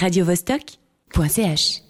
radiovostok.ch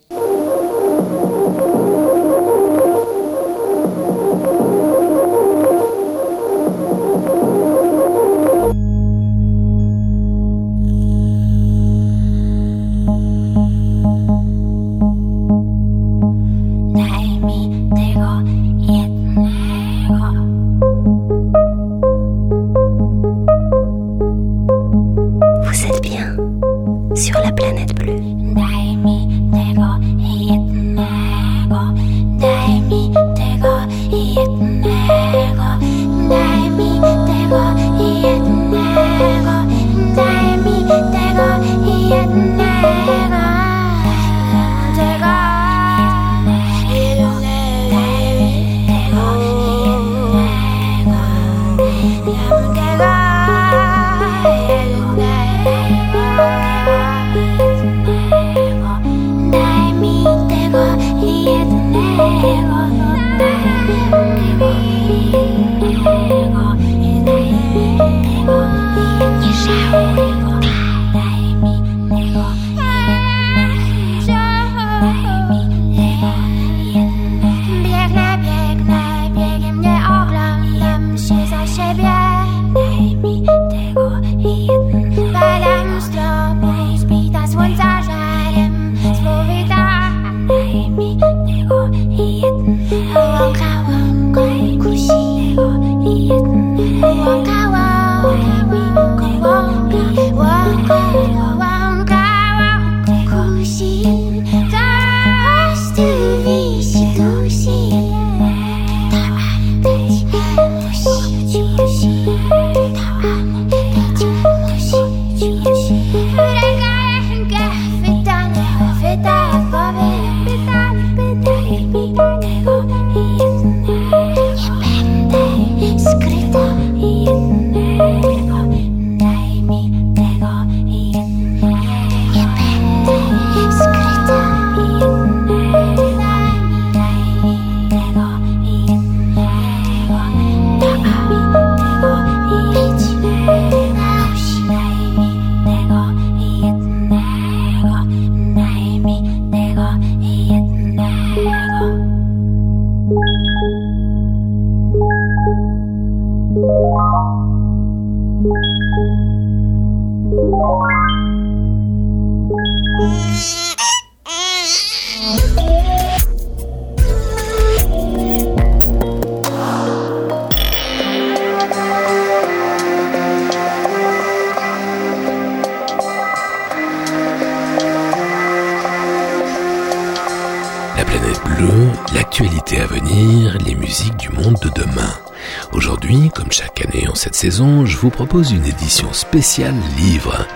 saison, je vous propose une édition spéciale livre.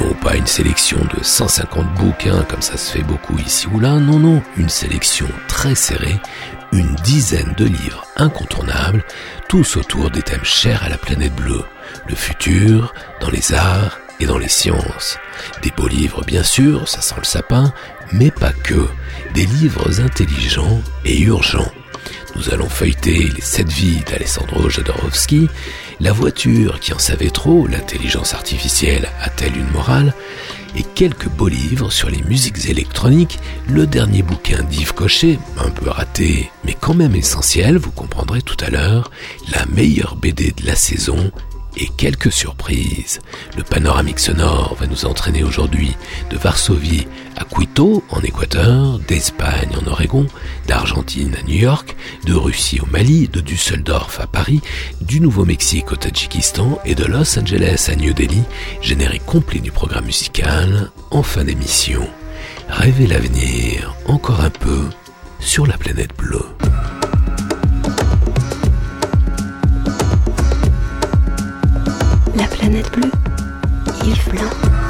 Non pas une sélection de 150 bouquins comme ça se fait beaucoup ici ou là, non non, une sélection très serrée, une dizaine de livres incontournables, tous autour des thèmes chers à la planète bleue, le futur, dans les arts et dans les sciences. Des beaux livres bien sûr, ça sent le sapin, mais pas que, des livres intelligents et urgents. Nous allons feuilleter les sept vies d'Alessandro Jodorowsky la voiture qui en savait trop, l'intelligence artificielle a-t-elle une morale Et quelques beaux livres sur les musiques électroniques, le dernier bouquin d'Yves Cochet, un peu raté, mais quand même essentiel, vous comprendrez tout à l'heure, la meilleure BD de la saison, et quelques surprises. Le panoramique sonore va nous entraîner aujourd'hui de Varsovie à Quito en Équateur, d'Espagne en Oregon, d'Argentine à New York, de Russie au Mali, de Düsseldorf à Paris, du Nouveau-Mexique au Tadjikistan et de Los Angeles à New Delhi, générique complet du programme musical en fin d'émission. Rêvez l'avenir encore un peu sur la planète bleue. La planète bleue, Yves Blanc.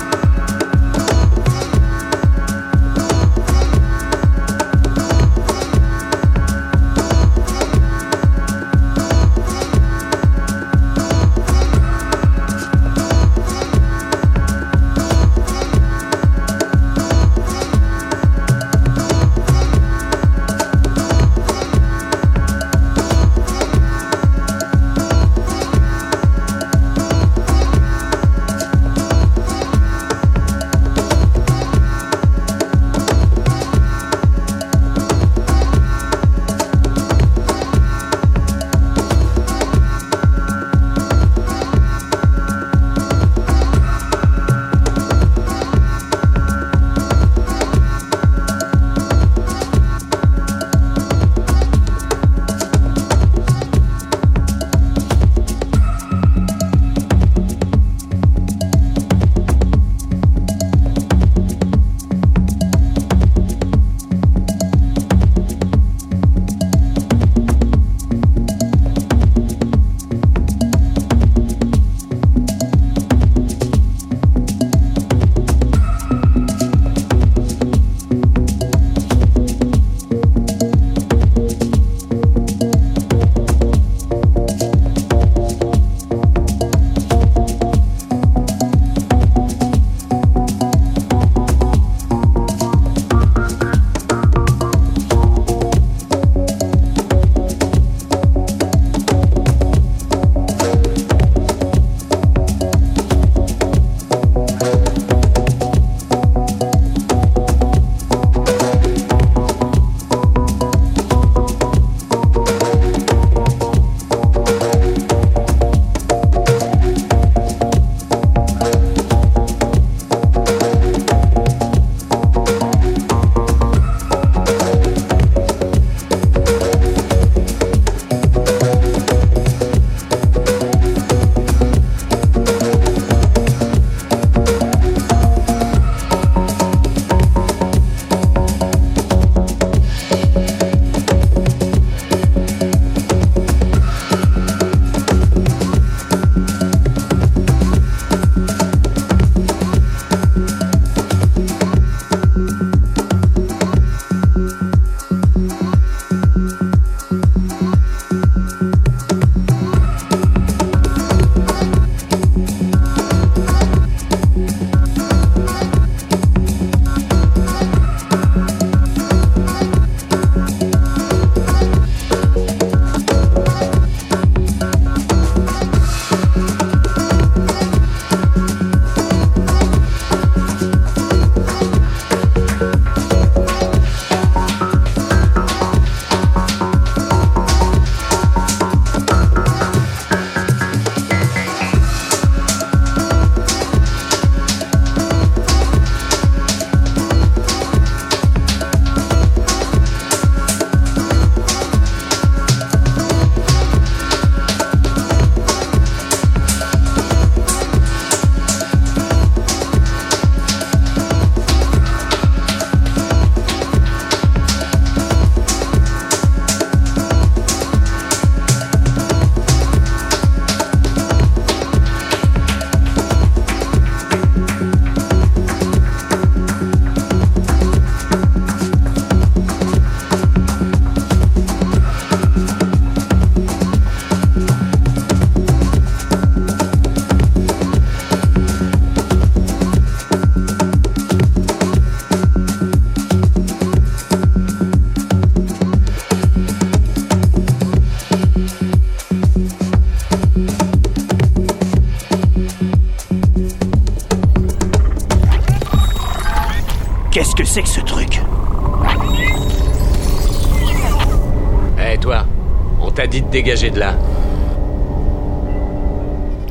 Dégager de là.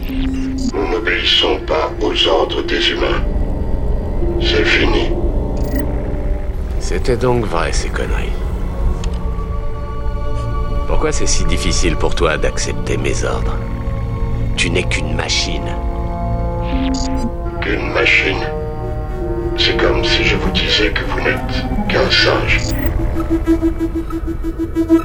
Nous n'obéissons pas aux ordres des humains. C'est fini. C'était donc vrai ces conneries. Pourquoi c'est si difficile pour toi d'accepter mes ordres? Tu n'es qu'une machine. Qu'une machine? C'est comme si je vous disais que vous n'êtes qu'un singe. フフフフフフフ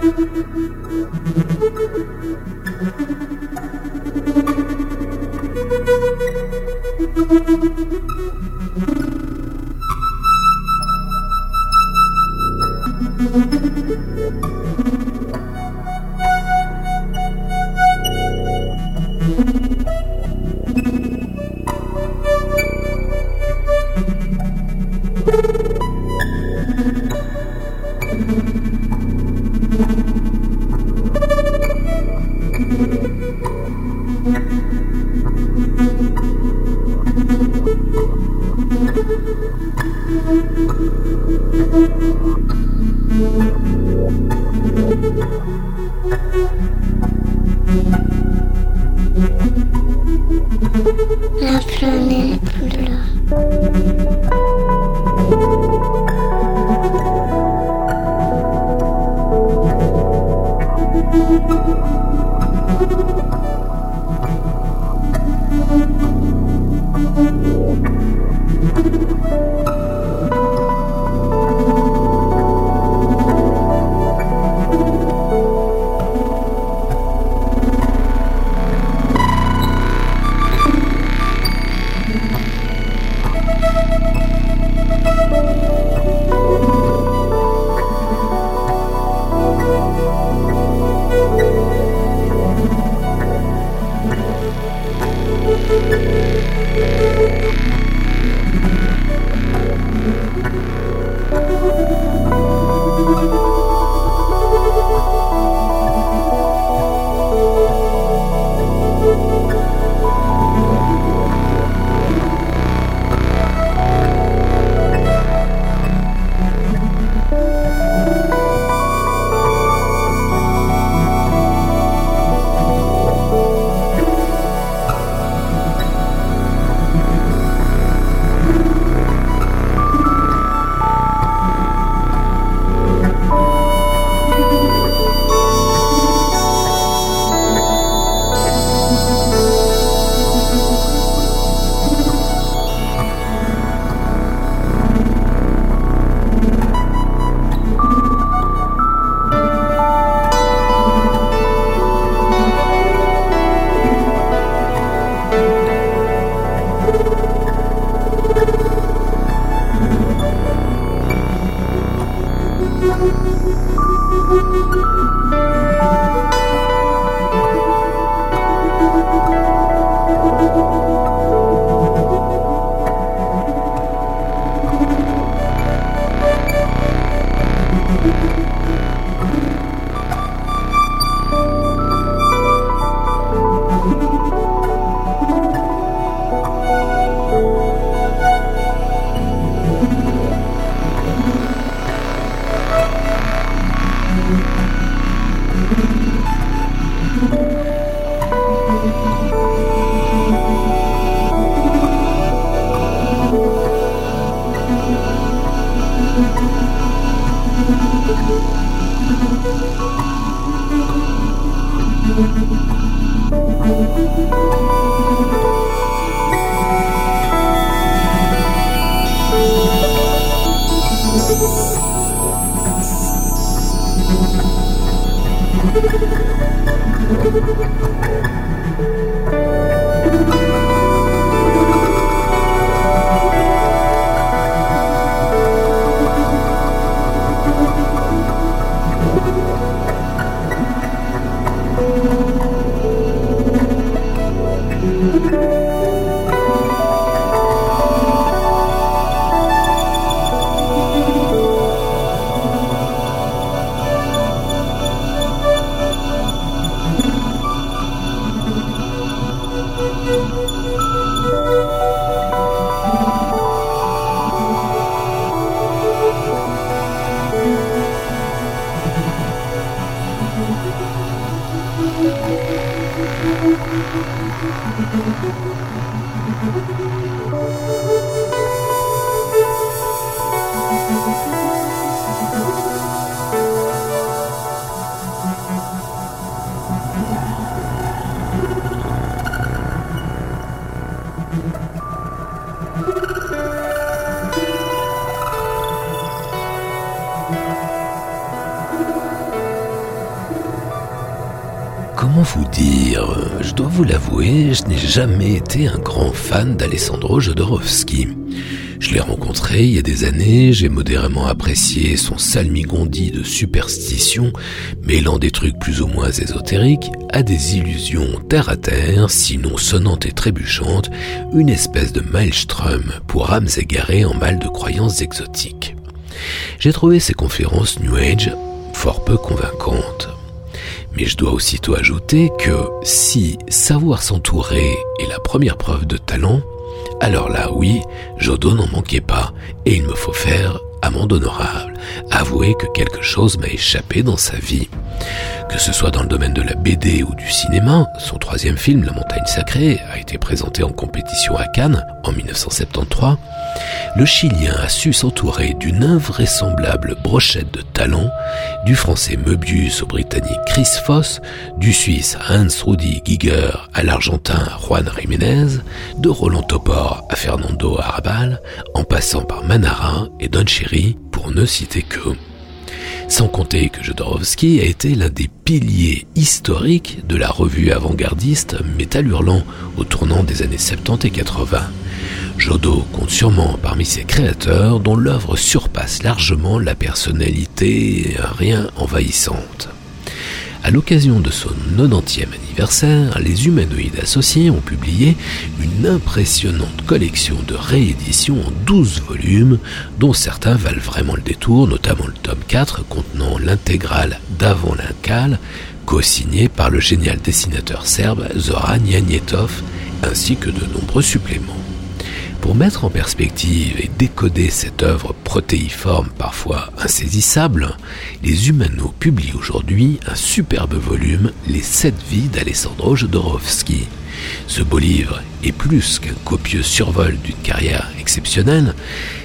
dire Je dois vous l'avouer, je n'ai jamais été un grand fan d'Alessandro Jodorowsky. Je l'ai rencontré il y a des années, j'ai modérément apprécié son salmigondi de superstition, mêlant des trucs plus ou moins ésotériques à des illusions terre à terre, sinon sonnantes et trébuchantes, une espèce de maelstrom pour âmes égarées en mal de croyances exotiques. J'ai trouvé ses conférences New Age fort peu convaincantes. Mais je dois aussitôt ajouter que si savoir s'entourer est la première preuve de talent, alors là, oui, Jodo n'en manquait pas, et il me faut faire amende honorable, avouer que quelque chose m'a échappé dans sa vie. Que ce soit dans le domaine de la BD ou du cinéma, son troisième film, La montagne sacrée, a été présenté en compétition à Cannes en 1973, le Chilien a su s'entourer d'une invraisemblable brochette de talents, du français Möbius au britannique Chris Foss, du suisse Hans Rudi Giger à l'argentin Juan Jiménez, de Roland Topor à Fernando Arabal, en passant par Manara et Don Cherry, pour ne citer que. Sans compter que Jodorowsky a été l'un des piliers historiques de la revue avant-gardiste Métal Hurlant au tournant des années 70 et 80. Jodo compte sûrement parmi ses créateurs dont l'œuvre surpasse largement la personnalité rien envahissante. À l'occasion de son 90e anniversaire, les humanoïdes associés ont publié une impressionnante collection de rééditions en 12 volumes, dont certains valent vraiment le détour, notamment le tome 4 contenant l'intégrale d'Avant l'Incal, co-signé par le génial dessinateur serbe Zoran Janjetov, ainsi que de nombreux suppléments. Pour mettre en perspective et décoder cette œuvre protéiforme parfois insaisissable, les Humanos publient aujourd'hui un superbe volume, Les sept vies d'Alessandro Jodorowsky. Ce beau livre est plus qu'un copieux survol d'une carrière exceptionnelle,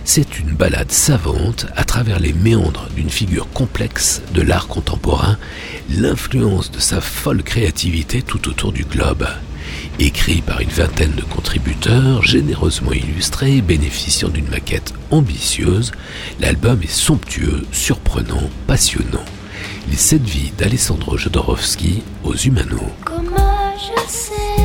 c'est une balade savante à travers les méandres d'une figure complexe de l'art contemporain, l'influence de sa folle créativité tout autour du globe. Écrit par une vingtaine de contributeurs, généreusement illustrés, bénéficiant d'une maquette ambitieuse, l'album est somptueux, surprenant, passionnant. Les sept vies d'Alessandro Jodorowsky aux Humanos. Comment je sais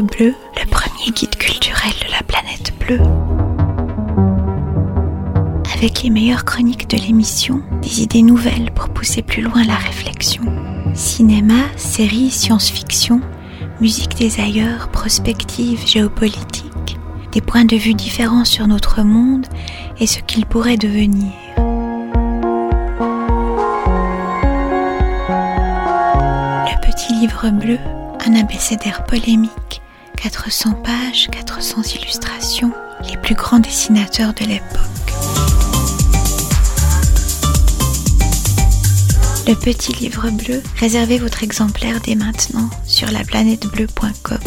bleu, le premier guide culturel de la planète bleue. Avec les meilleures chroniques de l'émission, des idées nouvelles pour pousser plus loin la réflexion. Cinéma, séries, science-fiction, musique des ailleurs, prospective, géopolitique, des points de vue différents sur notre monde et ce qu'il pourrait devenir. livre bleu, un abécédaire polémique, 400 pages, 400 illustrations, les plus grands dessinateurs de l'époque. Le petit livre bleu, réservez votre exemplaire dès maintenant sur laplanètebleu.com.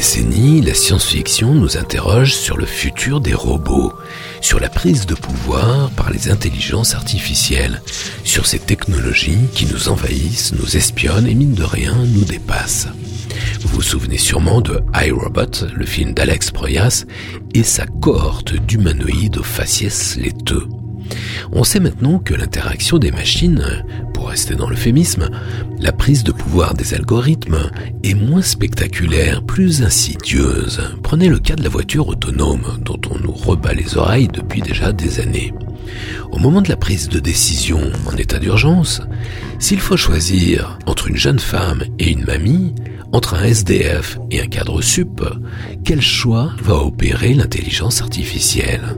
décennies, la science-fiction nous interroge sur le futur des robots, sur la prise de pouvoir par les intelligences artificielles, sur ces technologies qui nous envahissent, nous espionnent et mine de rien nous dépassent. Vous vous souvenez sûrement de iRobot, le film d'Alex Proyas, et sa cohorte d'humanoïdes aux faciès laiteux. On sait maintenant que l'interaction des machines, pour rester dans l'euphémisme, la prise de pouvoir des algorithmes est moins spectaculaire, plus insidieuse. Prenez le cas de la voiture autonome, dont on nous rebat les oreilles depuis déjà des années. Au moment de la prise de décision en état d'urgence, s'il faut choisir entre une jeune femme et une mamie, entre un SDF et un cadre sup, quel choix va opérer l'intelligence artificielle?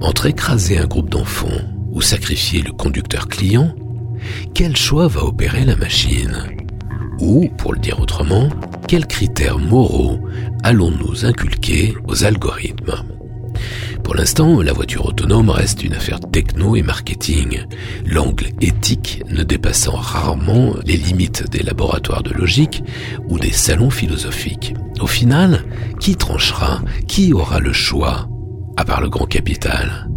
Entre écraser un groupe d'enfants ou sacrifier le conducteur client, quel choix va opérer la machine? Ou, pour le dire autrement, quels critères moraux allons-nous inculquer aux algorithmes? Pour l'instant, la voiture autonome reste une affaire techno et marketing, l'angle éthique ne dépassant rarement les limites des laboratoires de logique ou des salons philosophiques. Au final, qui tranchera? Qui aura le choix? À part le grand capital.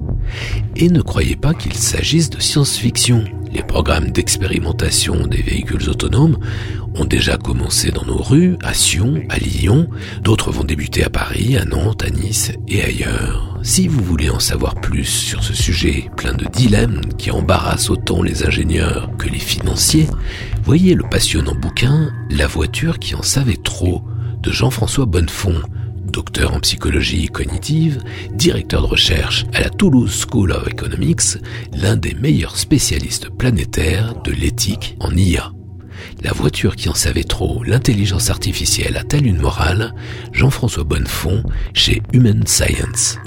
Et ne croyez pas qu'il s'agisse de science-fiction. Les programmes d'expérimentation des véhicules autonomes ont déjà commencé dans nos rues, à Sion, à Lyon, d'autres vont débuter à Paris, à Nantes, à Nice et ailleurs. Si vous voulez en savoir plus sur ce sujet plein de dilemmes qui embarrassent autant les ingénieurs que les financiers, voyez le passionnant bouquin La voiture qui en savait trop de Jean-François Bonnefond, docteur en psychologie cognitive, directeur de recherche à la Toulouse School of Economics, l'un des meilleurs spécialistes planétaires de l'éthique en IA. La voiture qui en savait trop, l'intelligence artificielle a-t-elle une morale Jean-François Bonnefond chez Human Science.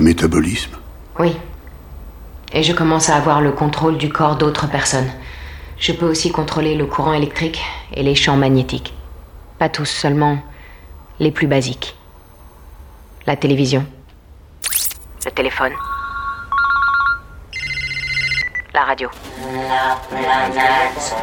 métabolisme Oui. Et je commence à avoir le contrôle du corps d'autres personnes. Je peux aussi contrôler le courant électrique et les champs magnétiques. Pas tous, seulement les plus basiques. La télévision. Le téléphone. La radio. La planète.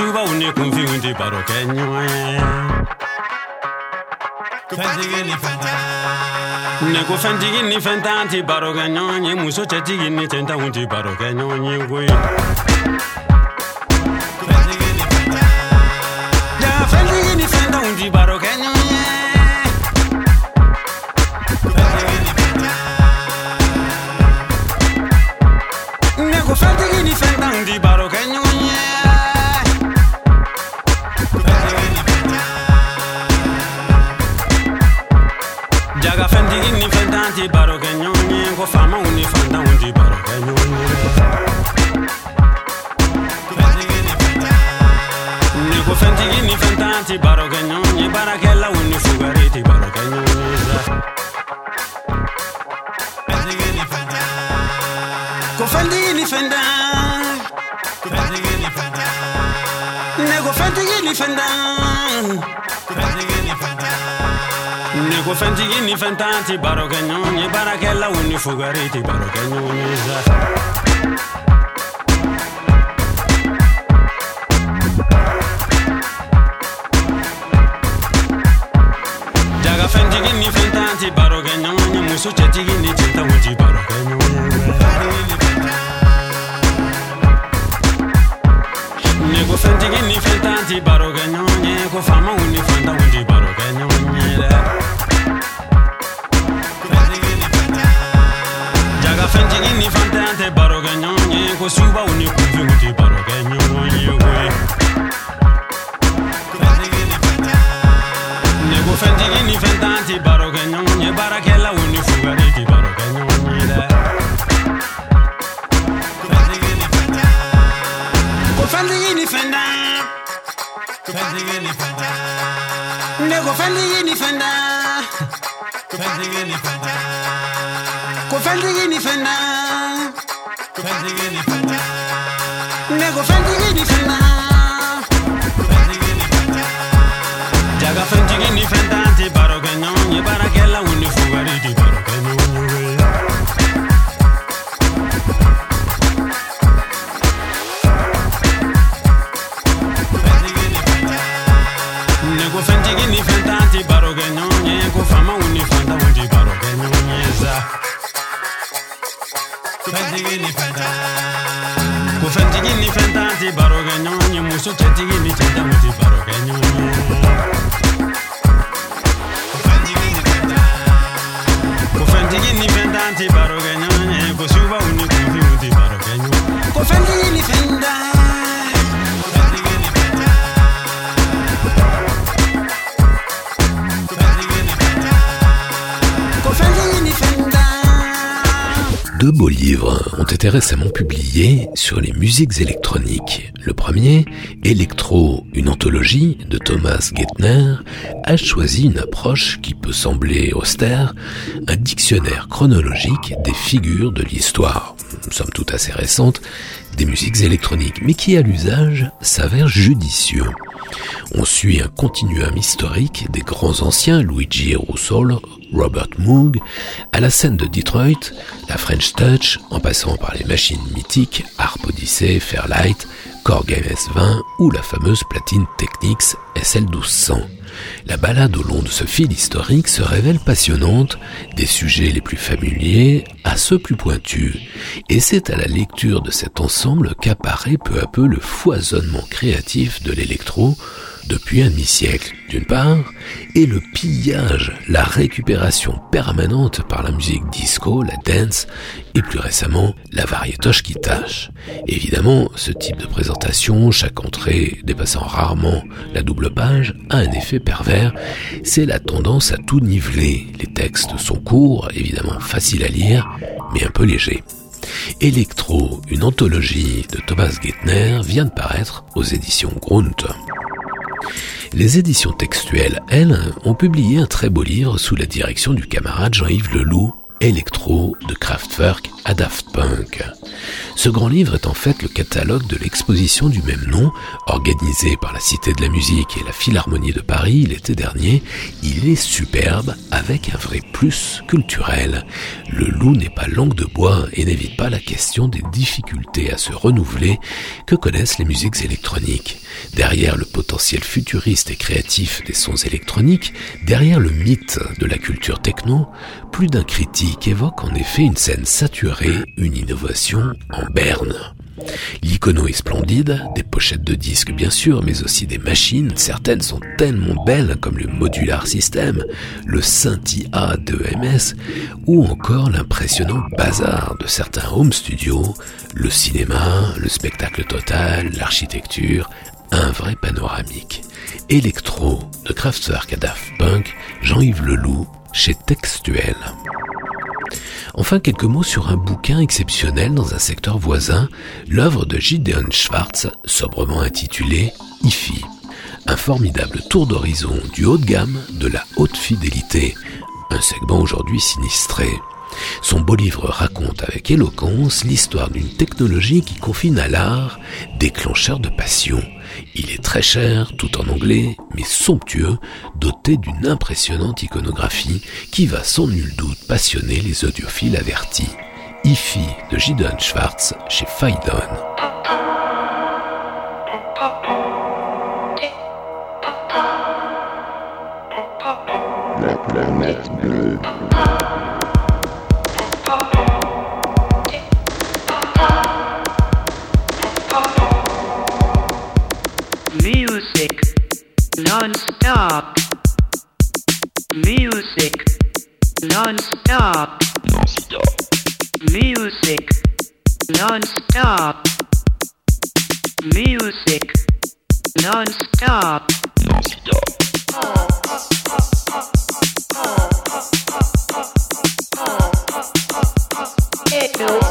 suba ogni confine parocchegno Fenti gini fenta Neko fenti gini fenta Anti Muso cetti gini centa Unti parocchegno Nyingui Niku fenti gini fentanti baro kenyonye barakella unni fugariti baro kenyonye musiques électroniques. Le premier, Electro, une anthologie de Thomas Gettner, a choisi une approche qui peut sembler austère, un dictionnaire chronologique des figures de l'histoire, somme toute assez récente, des musiques électroniques, mais qui à l'usage s'avère judicieux. On suit un continuum historique des grands anciens, Luigi Russolo, Robert Moog, à la scène de Detroit, la French Touch, en passant par les machines mythiques, Fairlight, Korg MS-20 ou la fameuse platine Technics SL1200. La balade au long de ce fil historique se révèle passionnante, des sujets les plus familiers à ceux plus pointus, et c'est à la lecture de cet ensemble qu'apparaît peu à peu le foisonnement créatif de l'électro, depuis un demi-siècle, d'une part, et le pillage, la récupération permanente par la musique disco, la dance, et plus récemment, la variétoche qui tâche. Évidemment, ce type de présentation, chaque entrée dépassant rarement la double page, a un effet pervers, c'est la tendance à tout niveler. Les textes sont courts, évidemment faciles à lire, mais un peu légers. Electro, une anthologie de Thomas Gettner, vient de paraître aux éditions Grunt. Les éditions textuelles, elles, ont publié un très beau livre sous la direction du camarade Jean-Yves Leloup, Electro de Kraftwerk à Daft Punk. Ce grand livre est en fait le catalogue de l'exposition du même nom, organisée par la Cité de la Musique et la Philharmonie de Paris l'été dernier. Il est superbe avec un vrai plus culturel. Le loup n'est pas langue de bois et n'évite pas la question des difficultés à se renouveler que connaissent les musiques électroniques? Derrière le potentiel futuriste et créatif des sons électroniques, derrière le mythe de la culture techno, plus d'un critique évoque en effet une scène saturée, une innovation en berne. L'icono est splendide, des pochettes de disques bien sûr, mais aussi des machines. Certaines sont tellement belles comme le Modular System, le Scintia de MS, ou encore l'impressionnant bazar de certains home studios, le cinéma, le spectacle total, l'architecture, un vrai panoramique. Electro de Kraftwerk à Punk, Jean-Yves Leloup, chez Textuel. Enfin, quelques mots sur un bouquin exceptionnel dans un secteur voisin, l'œuvre de Gideon Schwartz, sobrement intitulée IFI. Un formidable tour d'horizon du haut de gamme de la haute fidélité, un segment aujourd'hui sinistré. Son beau livre raconte avec éloquence l'histoire d'une technologie qui confine à l'art, déclencheur de passion, il est très cher, tout en anglais, mais somptueux, doté d'une impressionnante iconographie qui va sans nul doute passionner les audiophiles avertis. IFI de Gideon Schwartz chez bleue. Music non-stop. Music non-stop. Non-stop. Music non-stop. Music non-stop. Non-stop. Oh, oh, oh, oh, oh, oh, oh, oh, oh, oh, oh, oh, oh, oh, oh, oh, oh,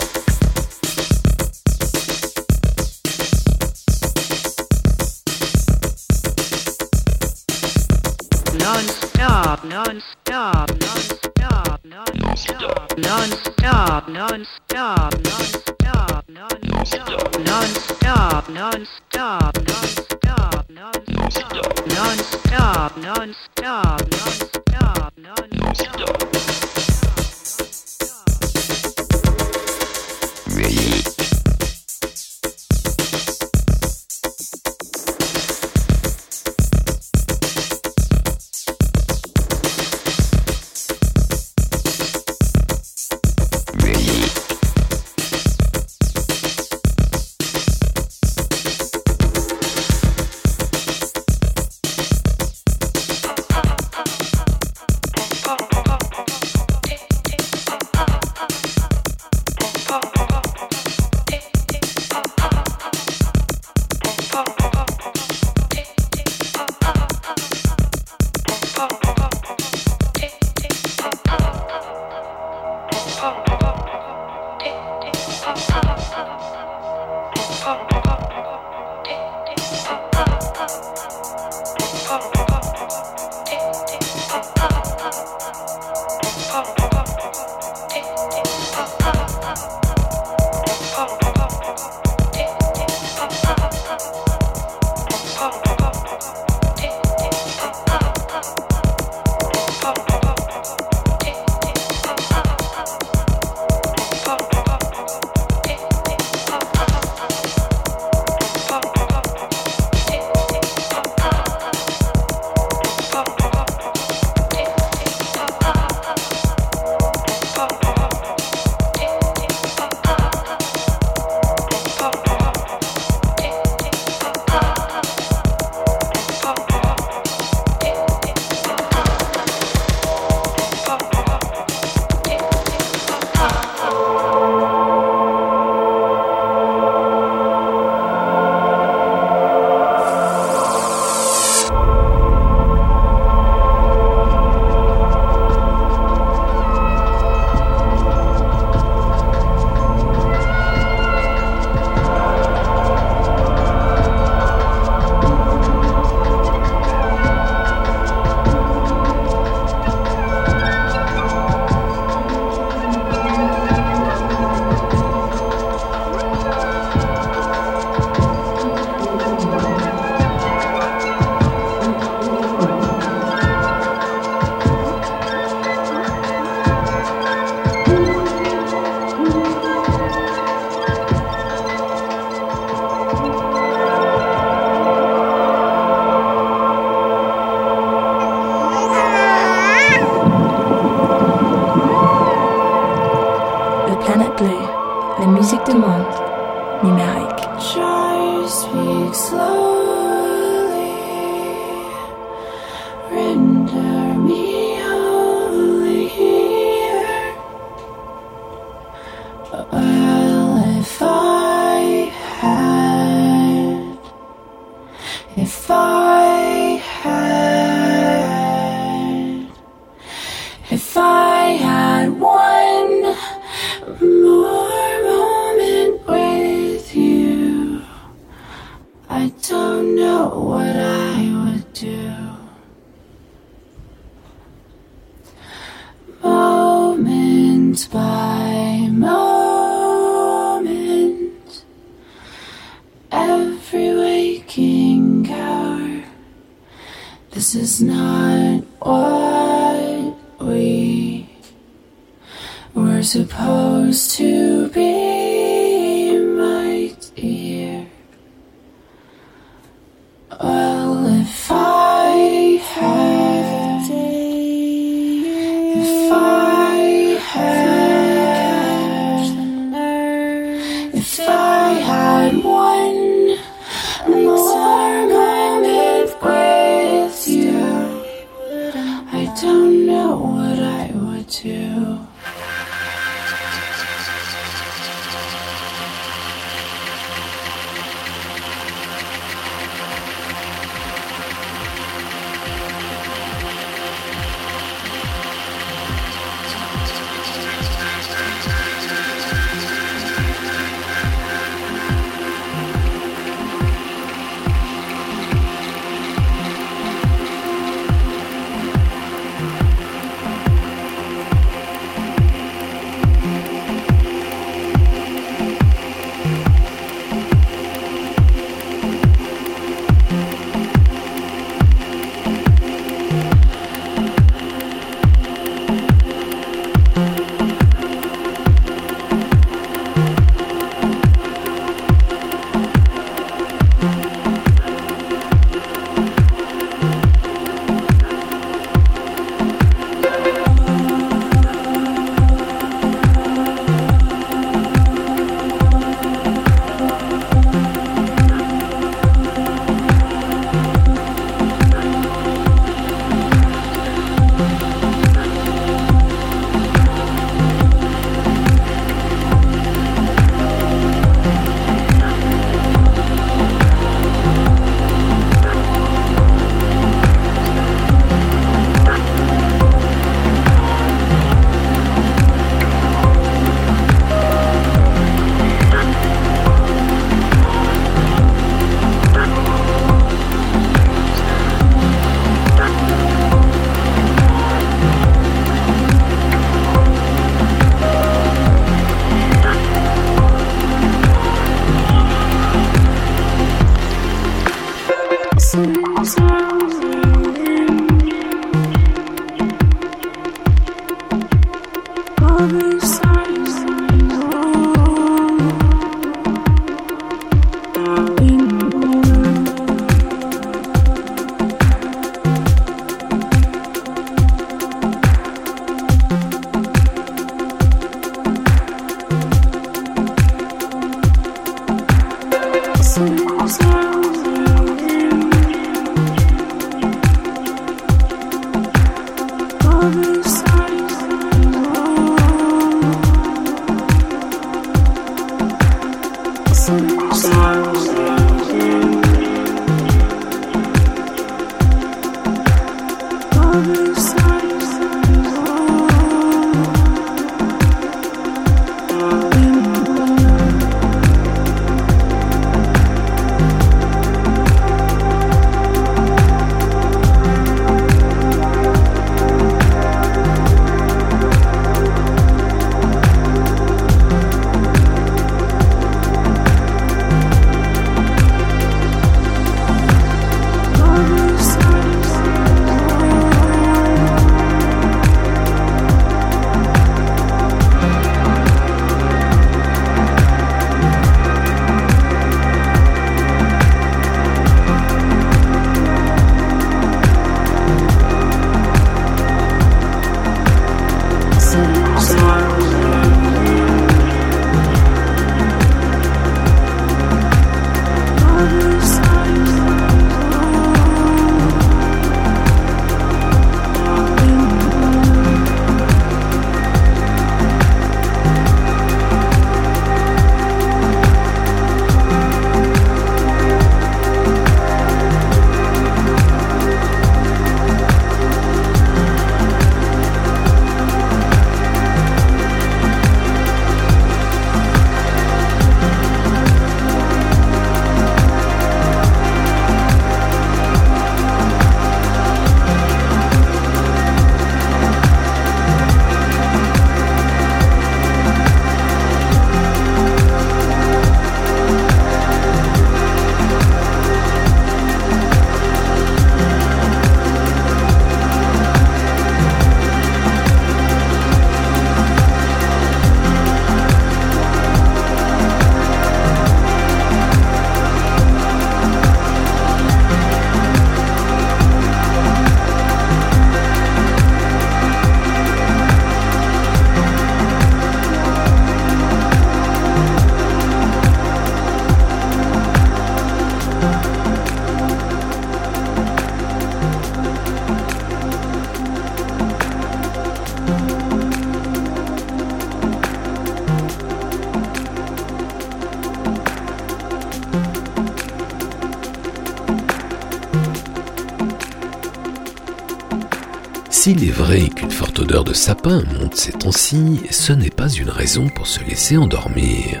S'il est vrai qu'une forte odeur de sapin monte ces temps-ci, ce n'est pas une raison pour se laisser endormir.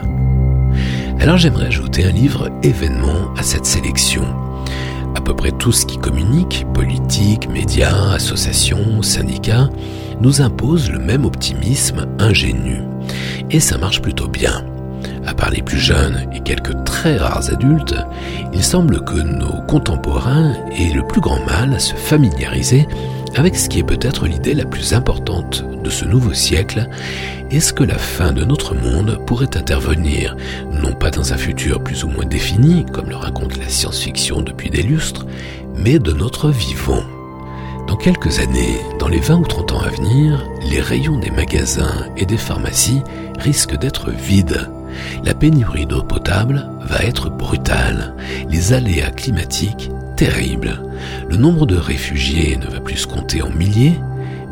Alors j'aimerais ajouter un livre événement à cette sélection. À peu près tout ce qui communique, politique, médias, associations, syndicats, nous impose le même optimisme ingénu. Et ça marche plutôt bien. À part les plus jeunes et quelques très rares adultes, il semble que nos contemporains aient le plus grand mal à se familiariser avec ce qui est peut-être l'idée la plus importante de ce nouveau siècle, est-ce que la fin de notre monde pourrait intervenir, non pas dans un futur plus ou moins défini, comme le raconte la science-fiction depuis des lustres, mais de notre vivant? Dans quelques années, dans les 20 ou 30 ans à venir, les rayons des magasins et des pharmacies risquent d'être vides. La pénurie d'eau potable va être brutale, les aléas climatiques terribles. Le nombre de réfugiés ne va plus se en milliers,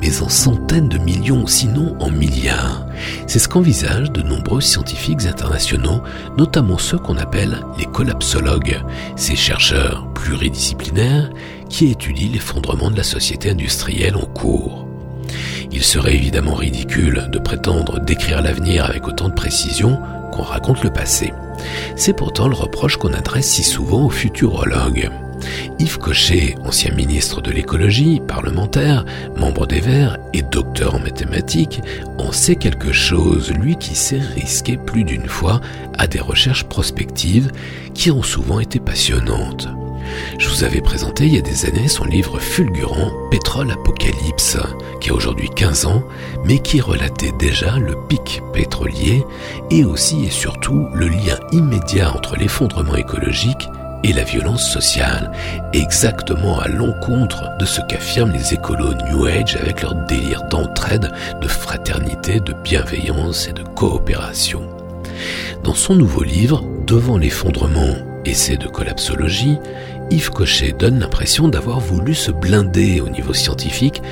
mais en centaines de millions, sinon en milliards. C'est ce qu'envisagent de nombreux scientifiques internationaux, notamment ceux qu'on appelle les collapsologues, ces chercheurs pluridisciplinaires qui étudient l'effondrement de la société industrielle en cours. Il serait évidemment ridicule de prétendre décrire l'avenir avec autant de précision qu'on raconte le passé. C'est pourtant le reproche qu'on adresse si souvent aux futurologues. Yves Cochet, ancien ministre de l'écologie, parlementaire, membre des Verts et docteur en mathématiques, en sait quelque chose, lui qui s'est risqué plus d'une fois à des recherches prospectives qui ont souvent été passionnantes. Je vous avais présenté il y a des années son livre fulgurant Pétrole Apocalypse, qui a aujourd'hui 15 ans, mais qui relatait déjà le pic pétrolier et aussi et surtout le lien immédiat entre l'effondrement écologique et la violence sociale, exactement à l'encontre de ce qu'affirment les écolos New Age avec leur délire d'entraide, de fraternité, de bienveillance et de coopération. Dans son nouveau livre, Devant l'effondrement, essai de collapsologie, Yves Cochet donne l'impression d'avoir voulu se blinder au niveau scientifique,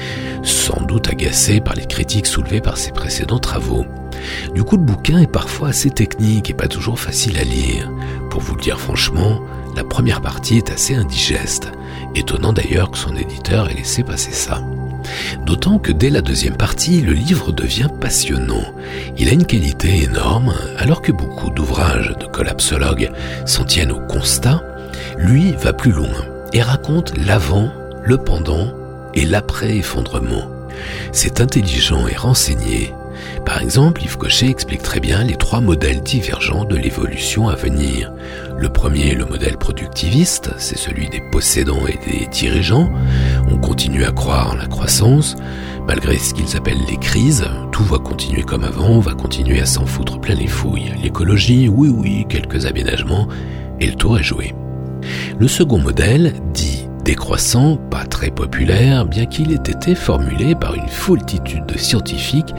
sans doute agacé par les critiques soulevées par ses précédents travaux. Du coup, le bouquin est parfois assez technique et pas toujours facile à lire. Pour vous le dire franchement, la première partie est assez indigeste. Étonnant d'ailleurs que son éditeur ait laissé passer ça. D'autant que dès la deuxième partie, le livre devient passionnant. Il a une qualité énorme, alors que beaucoup d'ouvrages de collapsologues s'en tiennent au constat, lui va plus loin et raconte l'avant, le pendant et l'après-effondrement. C'est intelligent et renseigné. Par exemple, Yves Cochet explique très bien les trois modèles divergents de l'évolution à venir. Le premier est le modèle productiviste, c'est celui des possédants et des dirigeants. On continue à croire en la croissance, malgré ce qu'ils appellent les crises. Tout va continuer comme avant, on va continuer à s'en foutre plein les fouilles. L'écologie, oui oui, quelques aménagements, et le tour est joué. Le second modèle, dit décroissant, pas très populaire, bien qu'il ait été formulé par une foultitude de scientifiques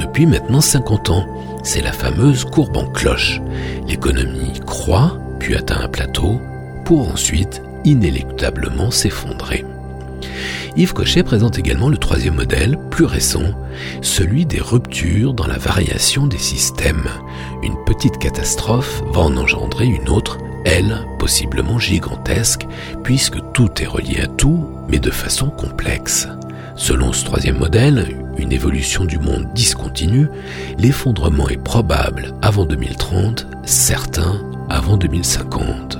depuis maintenant 50 ans. C'est la fameuse courbe en cloche. L'économie croît, puis atteint un plateau, pour ensuite inéluctablement s'effondrer. Yves Cochet présente également le troisième modèle, plus récent, celui des ruptures dans la variation des systèmes. Une petite catastrophe va en engendrer une autre, elle, possiblement gigantesque, puisque tout est relié à tout, mais de façon complexe. Selon ce troisième modèle, une évolution du monde discontinue, l'effondrement est probable avant 2030, certain avant 2050.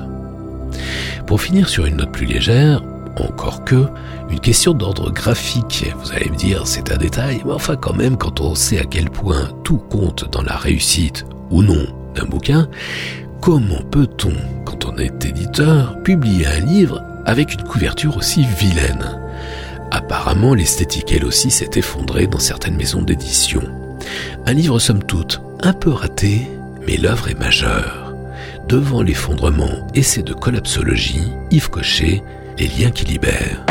Pour finir sur une note plus légère, encore que, une question d'ordre graphique. Vous allez me dire, c'est un détail, mais enfin quand même, quand on sait à quel point tout compte dans la réussite ou non d'un bouquin, comment peut-on, quand on est éditeur, publier un livre avec une couverture aussi vilaine? Apparemment, l'esthétique, elle aussi, s'est effondrée dans certaines maisons d'édition. Un livre, somme toute, un peu raté, mais l'œuvre est majeure. Devant l'effondrement, essai de collapsologie, Yves Cochet, les liens qui libèrent.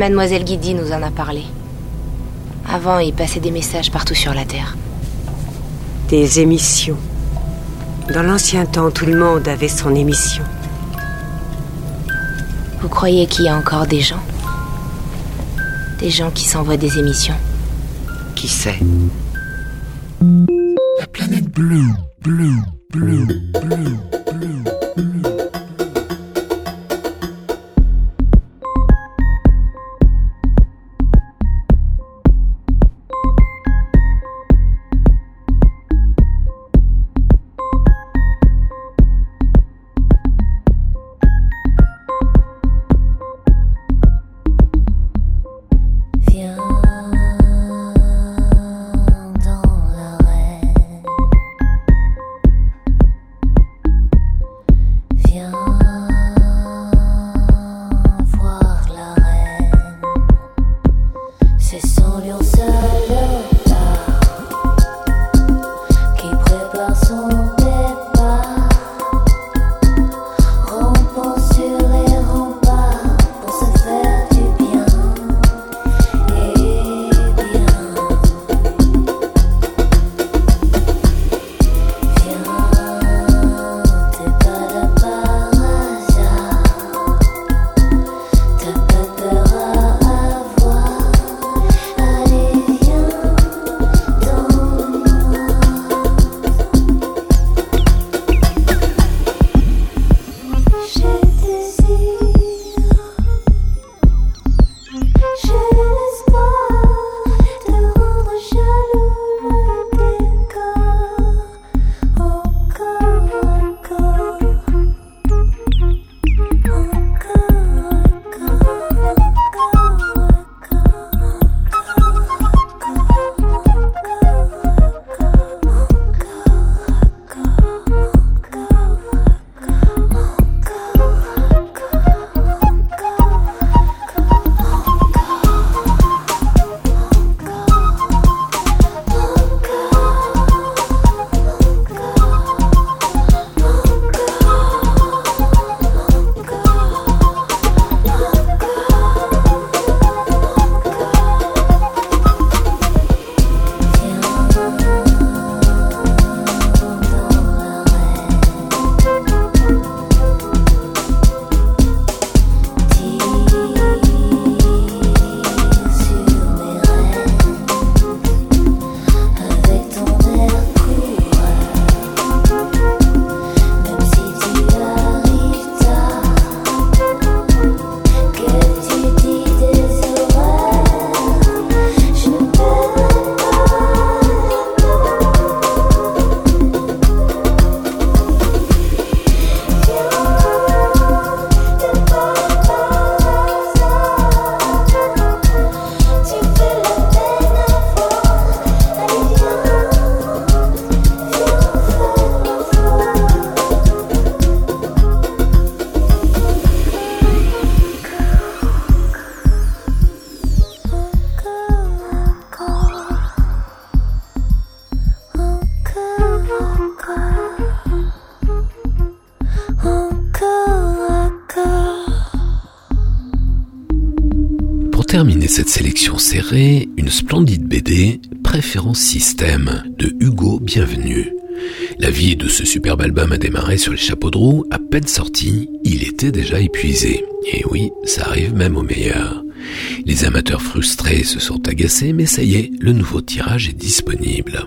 Mademoiselle Guidi nous en a parlé. Avant, il passait des messages partout sur la Terre. Des émissions. Dans l'ancien temps, tout le monde avait son émission. Vous croyez qu'il y a encore des gens? Des gens qui s'envoient des émissions? Qui sait? La planète bleue, bleue, bleue, bleue, bleue, bleue. Serrée, une splendide BD, Préférence Système, de Hugo Bienvenu. La vie de ce superbe album a démarré sur les chapeaux de roue, à peine sorti, il était déjà épuisé. Et oui, ça arrive même au meilleur. Les amateurs frustrés se sont agacés, mais ça y est, le nouveau tirage est disponible.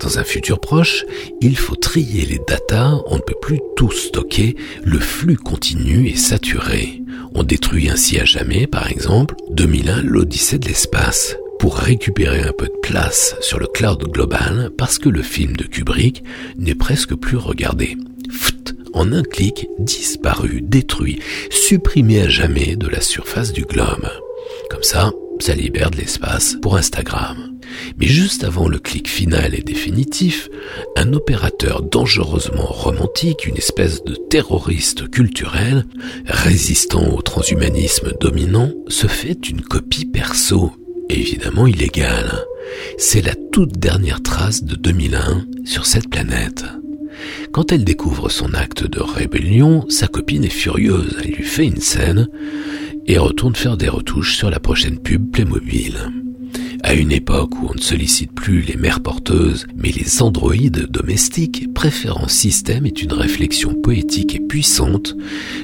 Dans un futur proche, il faut trier les datas, on ne peut plus tout stocker, le flux continu est saturé. On détruit ainsi à jamais, par exemple, 2001 l'Odyssée de l'espace, pour récupérer un peu de place sur le cloud global parce que le film de Kubrick n'est presque plus regardé. Pft, en un clic, disparu, détruit, supprimé à jamais de la surface du globe. Comme ça, ça libère de l'espace pour Instagram. Mais juste avant le clic final et définitif, un opérateur dangereusement romantique, une espèce de terroriste culturel, résistant au transhumanisme dominant, se fait une copie perso, évidemment illégale. C'est la toute dernière trace de 2001 sur cette planète. Quand elle découvre son acte de rébellion, sa copine est furieuse, elle lui fait une scène et retourne faire des retouches sur la prochaine pub Playmobil. À une époque où on ne sollicite plus les mères porteuses, mais les androïdes domestiques, Préférence Système est une réflexion poétique et puissante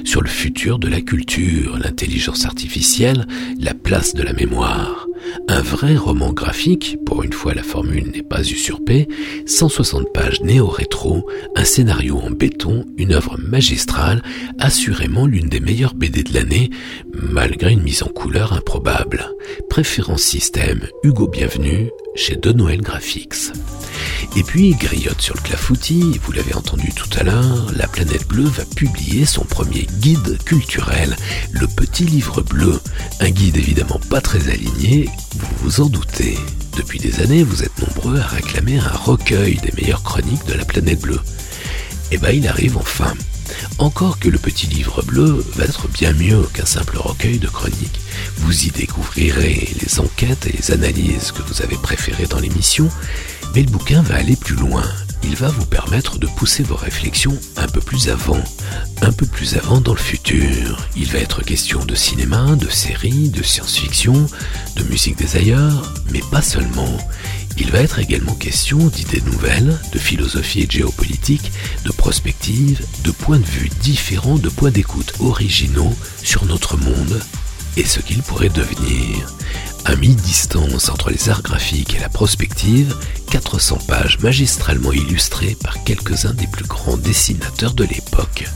sur le futur de la culture, l'intelligence artificielle, la place de la mémoire. Un vrai roman graphique, pour une fois la formule n'est pas usurpée, 160 pages néo-rétro, un scénario en béton, une œuvre magistrale, assurément l'une des meilleures BD de l'année, malgré une mise en couleur improbable. Préférence système, Hugo Bienvenu, chez De Noël Graphics. Et puis, griotte sur le clafoutis, vous l'avez entendu tout à l'heure, la planète bleue va publier son premier guide culturel, le petit livre bleu. Un guide évidemment pas très aligné, vous vous en doutez. Depuis des années, vous êtes nombreux à réclamer un recueil des meilleures chroniques de la planète bleue. Eh ben, il arrive enfin. Encore que le petit livre bleu va être bien mieux qu'un simple recueil de chroniques. Vous y découvrirez les enquêtes et les analyses que vous avez préférées dans l'émission, mais le bouquin va aller plus loin. Il va vous permettre de pousser vos réflexions un peu plus avant, un peu plus avant dans le futur. Il va être question de cinéma, de séries, de science-fiction, de musique des ailleurs, mais pas seulement. Il va être également question d'idées nouvelles, de philosophie et de géopolitique, de prospective, de points de vue différents, de points d'écoute originaux sur notre monde et ce qu'il pourrait devenir. À mi-distance entre les arts graphiques et la prospective, 400 pages magistralement illustrées par quelques-uns des plus grands dessinateurs de l'époque.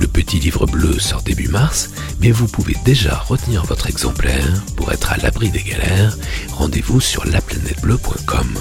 Le petit livre bleu sort début mars, mais vous pouvez déjà retenir votre exemplaire pour être à l'abri des galères. Rendez-vous sur laplanetebleue.com.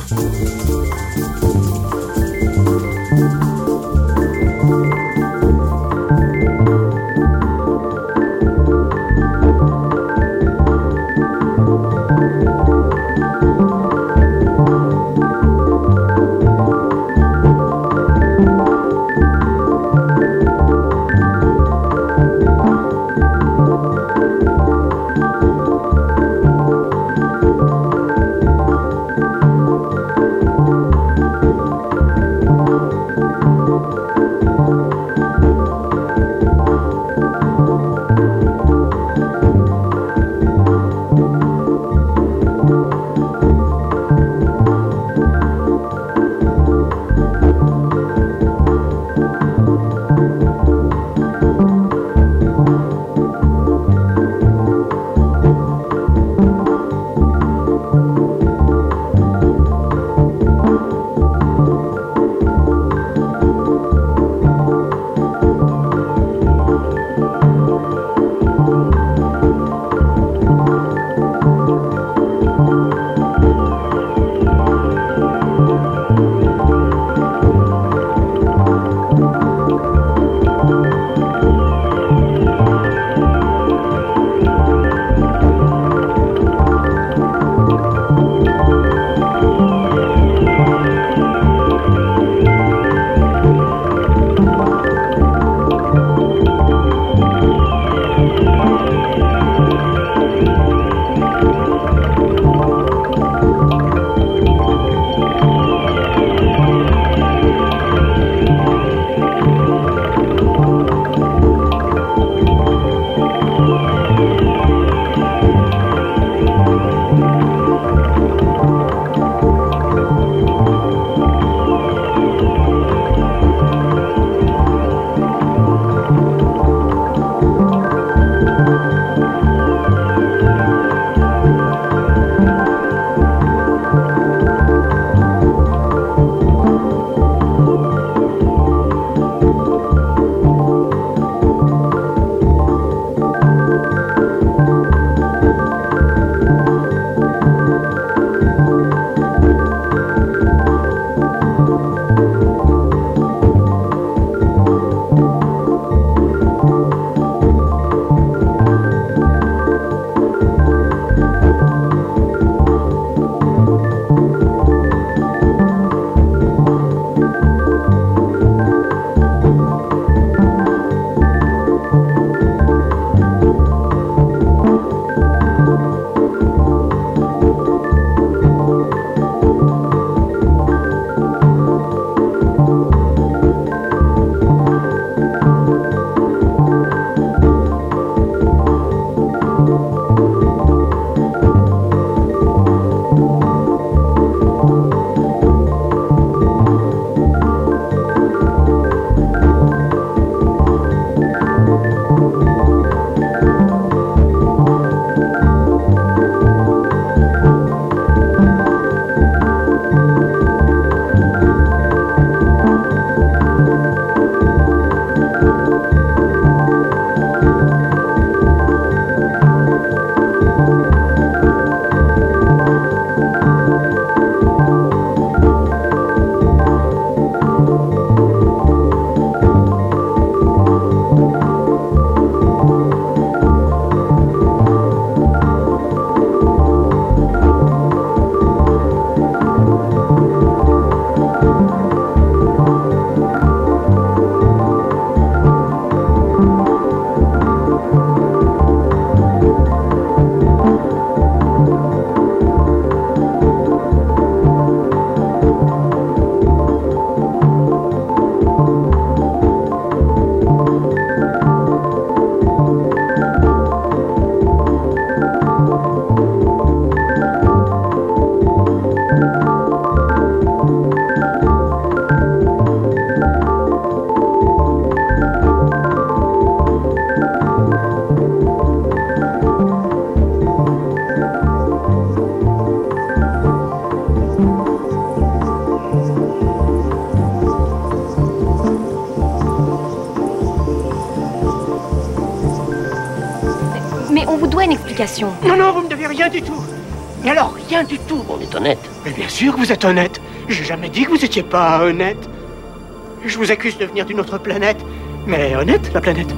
explication. Non, non, vous me devez rien du tout. Mais alors, rien du tout. On est honnête. Mais bien sûr que vous êtes honnête. J'ai jamais dit que vous étiez pas honnête. Je vous accuse de venir d'une autre planète. Mais honnête, la planète.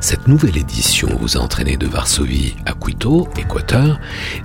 Cette nouvelle édition vous a entraîné de Varsovie à Quito, Équateur,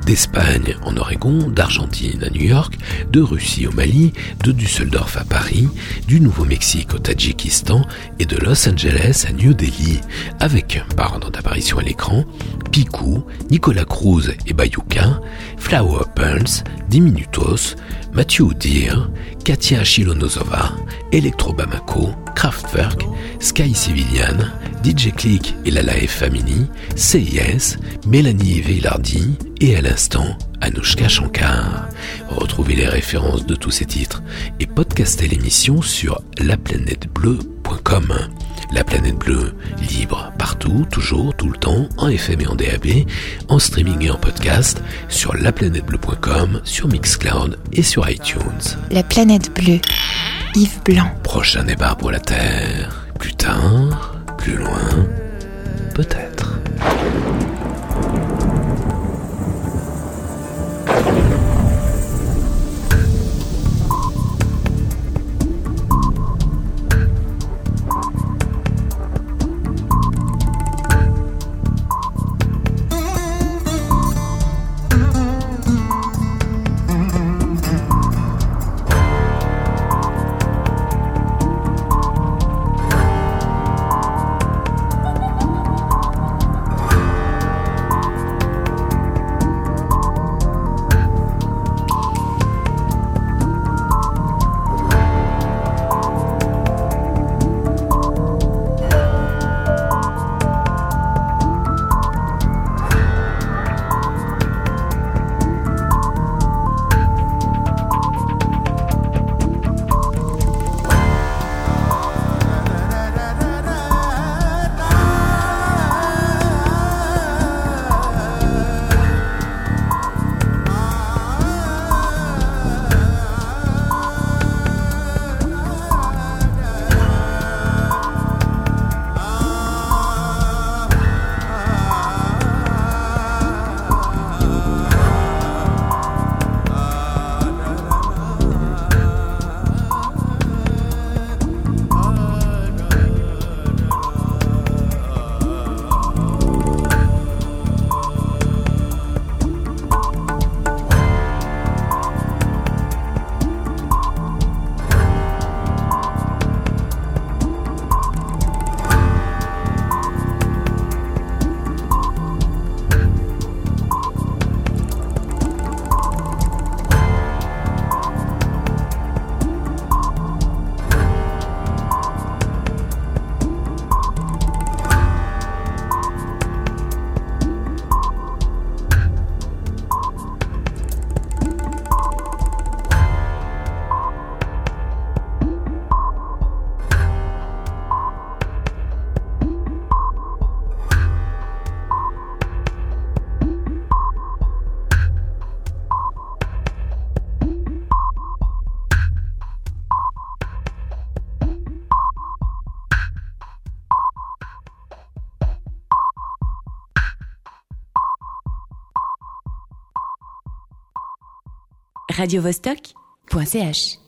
d'Espagne en Oregon, d'Argentine à New York, de Russie au Mali, de Düsseldorf à Paris, du Nouveau-Mexique au Tadjikistan et de Los Angeles à New Delhi, avec, par ordre d'apparition à l'écran, Picou, Nicolas Cruz et Bayouka, Flower Pulse, Diminutos, Mathieu Odir, Katia Chilonozova, Electro Bamako, Kraftwerk, Sky Civilian, DJ Click et la Live Family, CIS, Mélanie Veilardi et à l'instant Anouchka Shankar. Retrouvez les références de tous ces titres et podcastez l'émission sur laplanètebleu.com. La planète bleue, libre, partout, toujours, tout le temps, en FM et en DAB, en streaming et en podcast, sur laplanètebleu.com, sur Mixcloud et sur iTunes. La planète bleue. Blanc. Prochain départ pour la Terre. Plus tard, plus loin, peut-être. radiovostok.ch